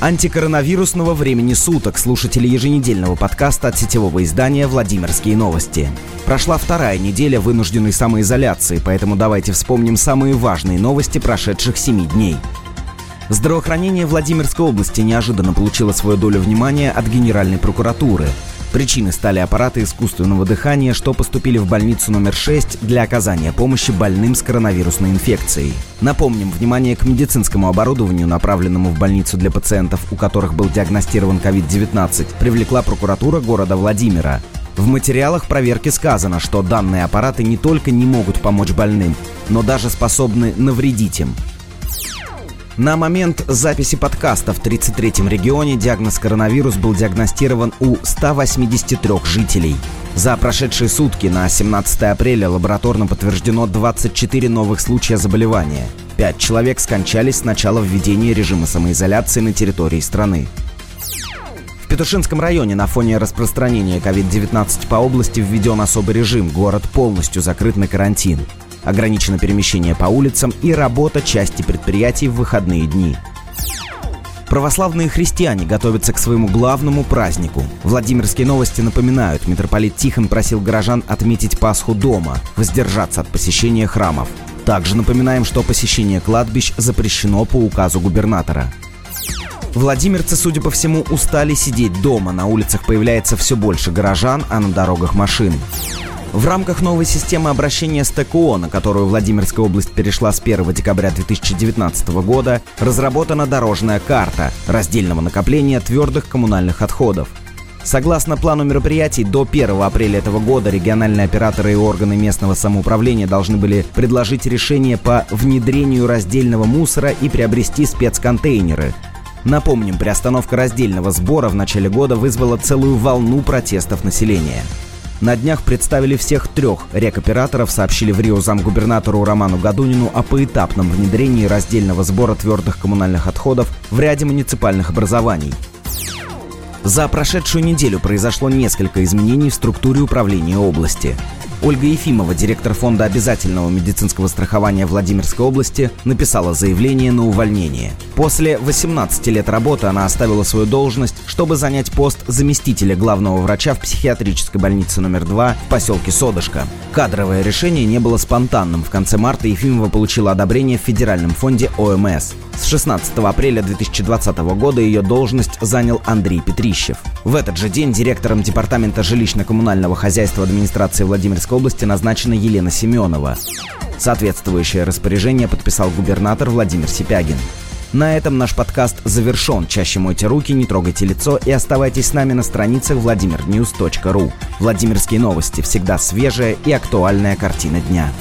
антикоронавирусного времени суток слушатели еженедельного подкаста от сетевого издания «Владимирские новости». Прошла вторая неделя вынужденной самоизоляции, поэтому давайте вспомним самые важные новости прошедших семи дней. Здравоохранение Владимирской области неожиданно получило свою долю внимания от Генеральной прокуратуры – Причиной стали аппараты искусственного дыхания, что поступили в больницу номер 6 для оказания помощи больным с коронавирусной инфекцией. Напомним, внимание к медицинскому оборудованию, направленному в больницу для пациентов, у которых был диагностирован COVID-19, привлекла прокуратура города Владимира. В материалах проверки сказано, что данные аппараты не только не могут помочь больным, но даже способны навредить им. На момент записи подкаста в 33-м регионе диагноз коронавирус был диагностирован у 183 жителей. За прошедшие сутки на 17 апреля лабораторно подтверждено 24 новых случая заболевания. Пять человек скончались с начала введения режима самоизоляции на территории страны. В Петушинском районе на фоне распространения COVID-19 по области введен особый режим. Город полностью закрыт на карантин. Ограничено перемещение по улицам и работа части предприятий в выходные дни. Православные христиане готовятся к своему главному празднику. Владимирские новости напоминают, митрополит Тихон просил горожан отметить Пасху дома, воздержаться от посещения храмов. Также напоминаем, что посещение кладбищ запрещено по указу губернатора. Владимирцы, судя по всему, устали сидеть дома. На улицах появляется все больше горожан, а на дорогах машин. В рамках новой системы обращения с ТКО, на которую Владимирская область перешла с 1 декабря 2019 года, разработана дорожная карта раздельного накопления твердых коммунальных отходов. Согласно плану мероприятий, до 1 апреля этого года региональные операторы и органы местного самоуправления должны были предложить решение по внедрению раздельного мусора и приобрести спецконтейнеры. Напомним, приостановка раздельного сбора в начале года вызвала целую волну протестов населения. На днях представили всех трех рекоператоров, сообщили в Рио замгубернатору Роману Гадунину о поэтапном внедрении раздельного сбора твердых коммунальных отходов в ряде муниципальных образований. За прошедшую неделю произошло несколько изменений в структуре управления области. Ольга Ефимова, директор фонда обязательного медицинского страхования Владимирской области, написала заявление на увольнение. После 18 лет работы она оставила свою должность, чтобы занять пост заместителя главного врача в психиатрической больнице номер 2 в поселке Содышко. Кадровое решение не было спонтанным. В конце марта Ефимова получила одобрение в Федеральном фонде ОМС. С 16 апреля 2020 года ее должность занял Андрей Петрищев. В этот же день директором Департамента жилищно-коммунального хозяйства администрации Владимирской области назначена Елена Семенова. Соответствующее распоряжение подписал губернатор Владимир Сипягин. На этом наш подкаст завершен. Чаще мойте руки, не трогайте лицо и оставайтесь с нами на страницах vladimirnews.ru. Владимирские новости. Всегда свежая и актуальная картина дня.